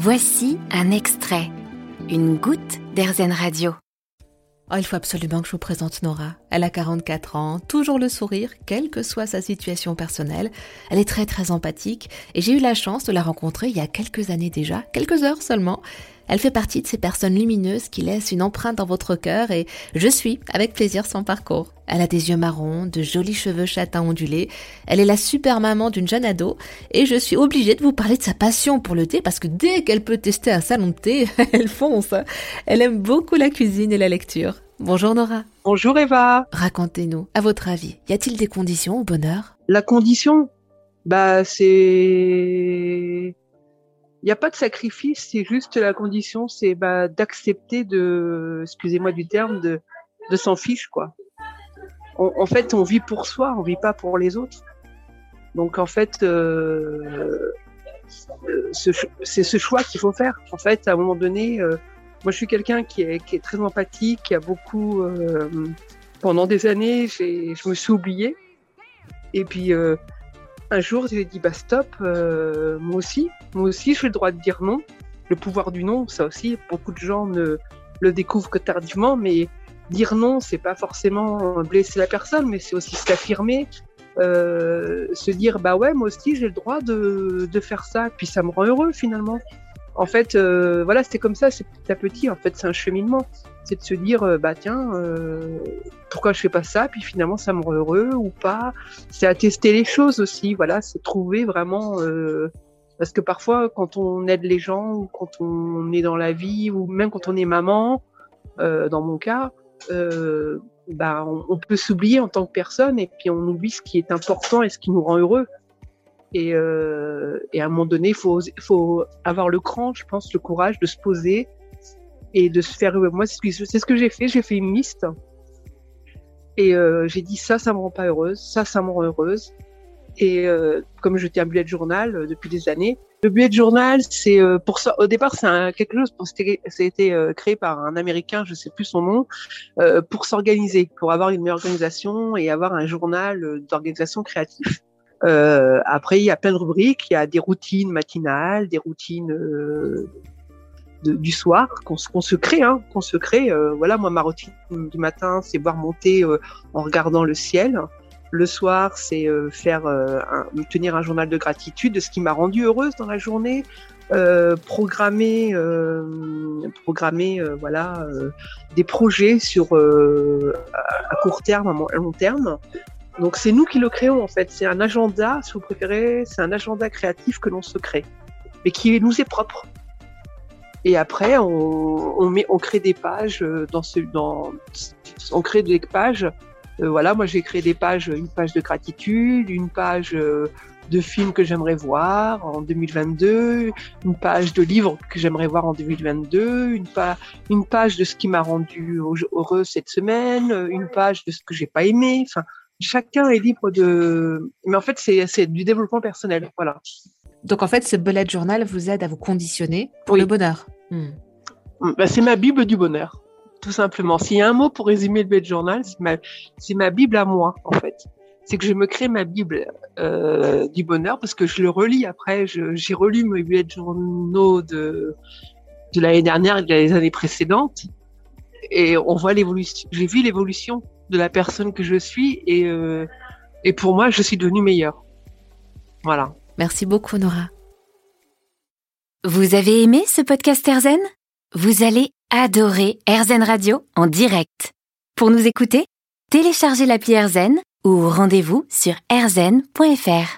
Voici un extrait, une goutte d'Airzen Radio. Oh, il faut absolument que je vous présente Nora. Elle a 44 ans, toujours le sourire, quelle que soit sa situation personnelle. Elle est très très empathique et j'ai eu la chance de la rencontrer il y a quelques années déjà, quelques heures seulement. Elle fait partie de ces personnes lumineuses qui laissent une empreinte dans votre cœur et je suis avec plaisir son parcours. Elle a des yeux marrons, de jolis cheveux châtains ondulés. Elle est la super maman d'une jeune ado et je suis obligée de vous parler de sa passion pour le thé parce que dès qu'elle peut tester un salon de thé, elle fonce. Elle aime beaucoup la cuisine et la lecture. Bonjour Nora. Bonjour Eva. Racontez-nous, à votre avis, y a-t-il des conditions au bonheur? La condition, bah c'est il n'y a pas de sacrifice, c'est juste la condition, c'est bah, d'accepter de, excusez-moi du terme, de, de s'en fiche quoi. en fait, on vit pour soi, on vit pas pour les autres. Donc en fait, euh, c'est ce choix qu'il faut faire. En fait, à un moment donné, euh, moi je suis quelqu'un qui est, qui est très empathique, qui a beaucoup, euh, pendant des années, je me suis oubliée. Et puis euh, un jour, j'ai dit bah stop, euh, moi aussi, moi aussi, j'ai le droit de dire non. Le pouvoir du non, ça aussi, beaucoup de gens ne le découvrent que tardivement, mais dire non, c'est pas forcément blesser la personne, mais c'est aussi s'affirmer, euh, se dire bah ouais, moi aussi, j'ai le droit de, de faire ça, puis ça me rend heureux finalement en fait, euh, voilà, c'était comme ça, c'est petit à petit. En fait, c'est un cheminement. C'est de se dire, euh, bah tiens, euh, pourquoi je fais pas ça Puis finalement, ça me rend heureux ou pas. C'est à tester les choses aussi. Voilà, c'est trouver vraiment. parce que parfois, quand on aide les gens ou quand on est dans la vie ou même quand on est maman, dans mon cas, bah, on peut s'oublier en tant que personne et puis on oublie ce qui est important et ce qui nous rend heureux. Et, euh, et à un moment donné, il faut, faut avoir le cran, je pense, le courage de se poser et de se faire. Moi, c'est ce que j'ai fait. J'ai fait une liste et euh, j'ai dit ça, ça me rend pas heureuse, ça, ça me rend heureuse. Et euh, comme je tiens un bullet journal euh, depuis des années, le bullet journal, c'est euh, pour ça. Au départ, c'est quelque chose. Ça a été euh, créé par un Américain, je sais plus son nom, pour s'organiser, pour avoir une meilleure organisation et avoir un journal d'organisation créative. Euh, après, il y a plein de rubriques. Il y a des routines matinales, des routines euh, du soir qu'on se crée. Hein, qu'on se crée. Euh, voilà, moi, ma routine du matin, c'est voir monter euh, en regardant le ciel. Le soir, c'est euh, faire un, tenir un journal de gratitude de ce qui m'a rendu heureuse dans la journée. programmer, programmer, voilà, des projets sur à court terme, à long terme. Donc c'est nous qui le créons en fait. C'est un agenda, si vous préférez, c'est un agenda créatif que l'on se crée, mais qui nous est propre. Et après, on, on, met, on crée des pages euh, dans ce, dans, on crée des pages. Euh, voilà, moi j'ai créé des pages, une page de gratitude, une page euh, de films que j'aimerais voir en 2022, une page de livres que j'aimerais voir en 2022, une, une page de ce qui m'a rendu heureux cette semaine, une page de ce que j'ai pas aimé. Enfin, chacun est libre de. Mais en fait, c'est du développement personnel. Voilà. Donc, en fait, ce bullet journal vous aide à vous conditionner pour le bonheur. Hmm. Bah, c'est ma Bible du bonheur, tout simplement. S'il y a un mot pour résumer le bullet journal, c'est ma, ma Bible à moi, en fait. C'est que je me crée ma Bible euh, du bonheur parce que je le relis après. J'ai relu mes bullet journaux de, de l'année dernière et des années précédentes. Et on voit l'évolution. J'ai vu l'évolution de la personne que je suis et, euh, et pour moi, je suis devenue meilleure. Voilà. Merci beaucoup, Nora. Vous avez aimé ce podcast Erzen Vous allez adorer Erzen Radio en direct. Pour nous écouter, téléchargez l'appli Erzen ou rendez-vous sur erzen.fr.